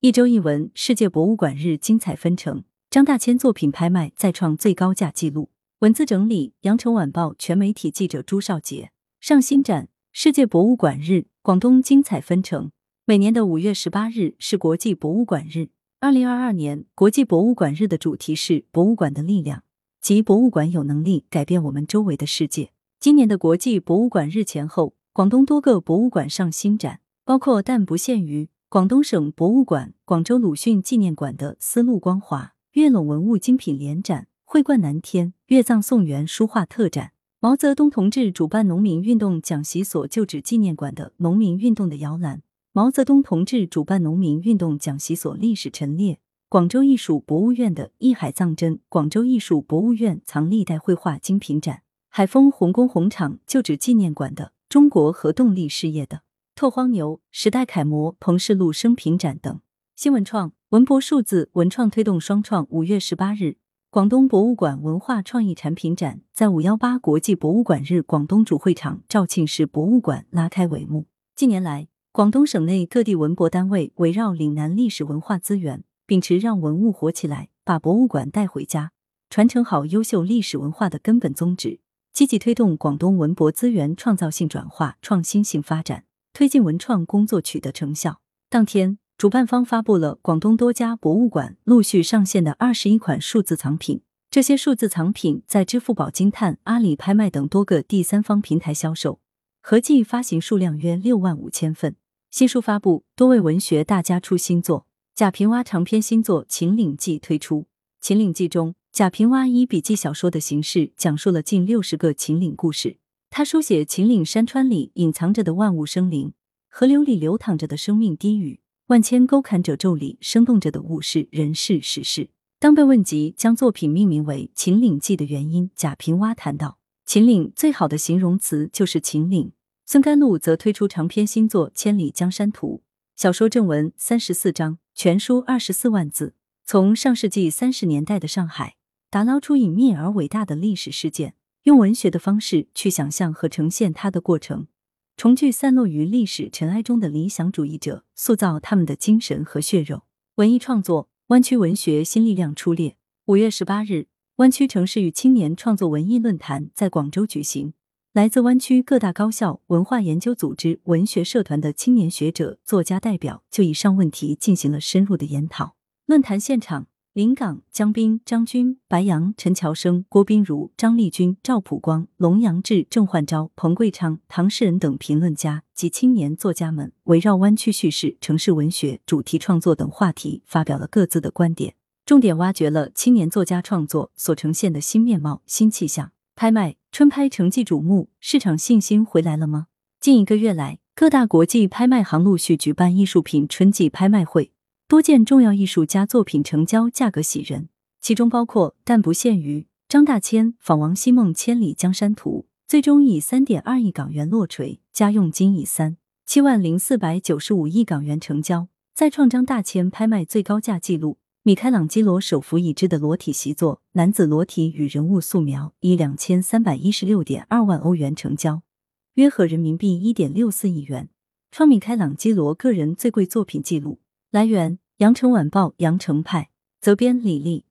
一周一文，世界博物馆日精彩纷呈，张大千作品拍卖再创最高价纪录。文字整理：羊城晚报全媒体记者朱少杰。上新展：世界博物馆日，广东精彩纷呈。每年的五月十八日是国际博物馆日。二零二二年国际博物馆日的主题是“博物馆的力量”，即博物馆有能力改变我们周围的世界。今年的国际博物馆日前后，广东多个博物馆上新展，包括但不限于。广东省博物馆、广州鲁迅纪念馆的丝路光华月垄文物精品联展、会冠南天月藏宋元书画特展；毛泽东同志主办农民运动讲习所旧址纪念馆的农民运动的摇篮；毛泽东同志主办农民运动讲习所历史陈列；广州艺术博物院的艺海藏珍广州艺术博物院藏历代绘画精品展；海丰红工红厂旧址纪念馆的中国核动力事业的。拓荒牛、时代楷模彭士禄生平展等新文创文博数字文创推动双创。五月十八日，广东博物馆文化创意产品展在五幺八国际博物馆日广东主会场肇庆市博物馆拉开帷幕。近年来，广东省内各地文博单位围绕岭南历史文化资源，秉持让文物活起来，把博物馆带回家，传承好优秀历史文化的根本宗旨，积极推动广东文博资源创造性转化、创新性发展。推进文创工作取得成效。当天，主办方发布了广东多家博物馆陆续上线的二十一款数字藏品。这些数字藏品在支付宝金探、阿里拍卖等多个第三方平台销售，合计发行数量约六万五千份。新书发布，多位文学大家出新作。贾平凹长篇新作《秦岭记》推出，《秦岭记》中，贾平凹以笔记小说的形式讲述了近六十个秦岭故事。他书写秦岭山川里隐藏着的万物生灵，河流里流淌着的生命低语，万千沟坎褶皱里生动着的物事人事史事。当被问及将作品命名为《秦岭记》的原因，贾平凹谈到：“秦岭最好的形容词就是秦岭。”孙甘露则推出长篇新作《千里江山图》，小说正文三十四章，全书二十四万字，从上世纪三十年代的上海打捞出隐秘而伟大的历史事件。用文学的方式去想象和呈现它的过程，重聚散落于历史尘埃中的理想主义者，塑造他们的精神和血肉。文艺创作，湾区文学新力量出列。五月十八日，湾区城市与青年创作文艺论坛在广州举行，来自湾区各大高校、文化研究组织、文学社团的青年学者、作家代表就以上问题进行了深入的研讨。论坛现场。临港、江滨、张军、白杨、陈乔生、郭斌如、张丽君、赵普光、龙阳志、郑焕昭、彭贵昌、唐世仁等评论家及青年作家们，围绕湾区叙事、城市文学、主题创作等话题，发表了各自的观点，重点挖掘了青年作家创作所呈现的新面貌、新气象。拍卖春拍成绩瞩目，市场信心回来了吗？近一个月来，各大国际拍卖行陆续举办艺术品春季拍卖会。多件重要艺术家作品成交，价格喜人，其中包括但不限于张大千访王希孟《千里江山图》，最终以三点二亿港元落锤，家用金以三七万零四百九十五亿港元成交，再创张大千拍卖最高价纪录。米开朗基罗手幅已知的裸体习作男子裸体与人物素描，以两千三百一十六点二万欧元成交，约合人民币一点六四亿元，创米开朗基罗个人最贵作品纪录。来源：羊城晚报羊城派，责编：李丽。